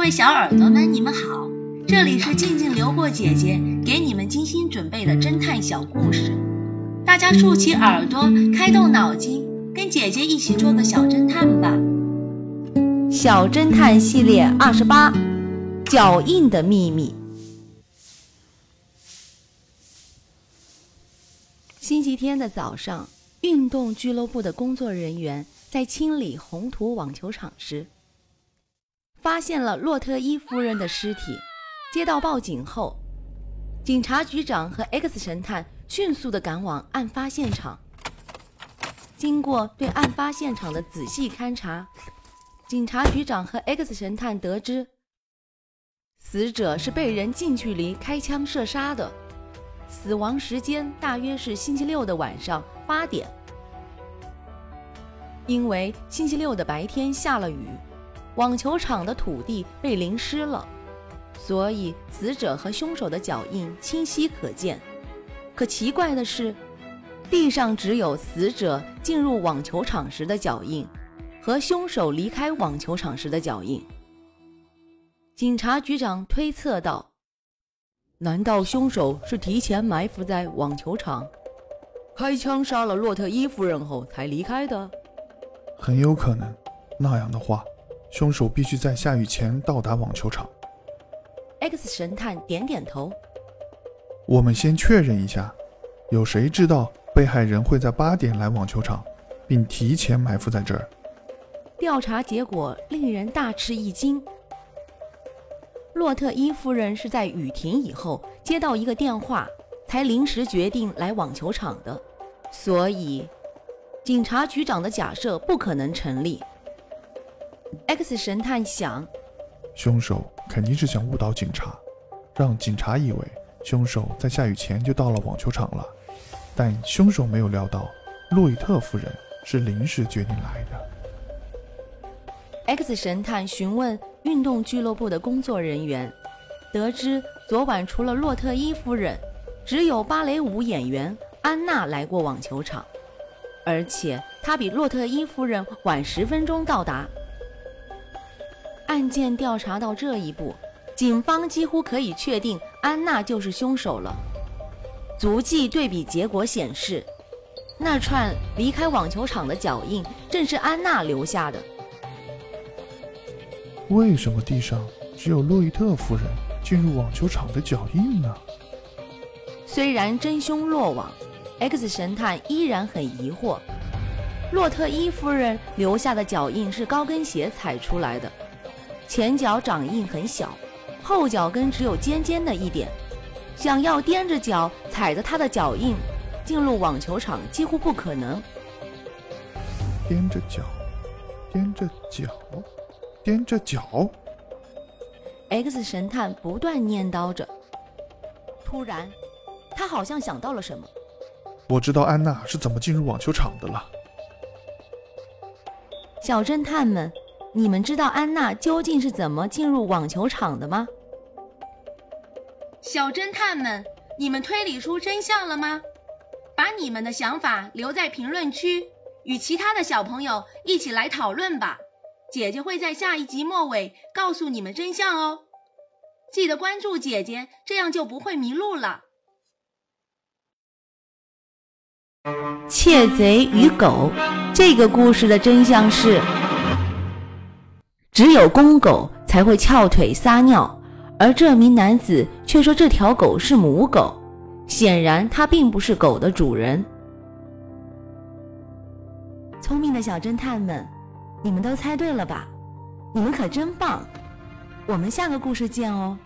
各位小耳朵们，你们好，这里是静静流过姐姐给你们精心准备的侦探小故事，大家竖起耳朵，开动脑筋，跟姐姐一起做个小侦探吧。小侦探系列二十八，脚印的秘密。星期天的早上，运动俱乐部的工作人员在清理红土网球场时。发现了洛特伊夫人的尸体。接到报警后，警察局长和 X 神探迅速地赶往案发现场。经过对案发现场的仔细勘察，警察局长和 X 神探得知，死者是被人近距离开枪射杀的，死亡时间大约是星期六的晚上八点。因为星期六的白天下了雨。网球场的土地被淋湿了，所以死者和凶手的脚印清晰可见。可奇怪的是，地上只有死者进入网球场时的脚印和凶手离开网球场时的脚印。警察局长推测道：“难道凶手是提前埋伏在网球场，开枪杀了洛特伊夫人后才离开的？”很有可能，那样的话。凶手必须在下雨前到达网球场。X 神探点点头。我们先确认一下，有谁知道被害人会在八点来网球场，并提前埋伏在这儿？调查结果令人大吃一惊。洛特伊夫人是在雨停以后接到一个电话，才临时决定来网球场的，所以警察局长的假设不可能成立。X 神探想，凶手肯定是想误导警察，让警察以为凶手在下雨前就到了网球场了。但凶手没有料到，洛伊特夫人是临时决定来的。X 神探询问运动俱乐部的工作人员，得知昨晚除了洛特伊夫人，只有芭蕾舞演员安娜来过网球场，而且她比洛特伊夫人晚十分钟到达。案件调查到这一步，警方几乎可以确定安娜就是凶手了。足迹对比结果显示，那串离开网球场的脚印正是安娜留下的。为什么地上只有洛伊特夫人进入网球场的脚印呢？虽然真凶落网，X 神探依然很疑惑。洛特伊夫人留下的脚印是高跟鞋踩出来的。前脚掌印很小，后脚跟只有尖尖的一点，想要踮着脚踩着他的脚印进入网球场几乎不可能。踮着脚，踮着脚，踮着脚。X 神探不断念叨着，突然，他好像想到了什么。我知道安娜是怎么进入网球场的了。小侦探们。你们知道安娜究竟是怎么进入网球场的吗？小侦探们，你们推理出真相了吗？把你们的想法留在评论区，与其他的小朋友一起来讨论吧。姐姐会在下一集末尾告诉你们真相哦。记得关注姐姐，这样就不会迷路了。窃贼与狗，这个故事的真相是。只有公狗才会翘腿撒尿，而这名男子却说这条狗是母狗，显然他并不是狗的主人。聪明的小侦探们，你们都猜对了吧？你们可真棒！我们下个故事见哦。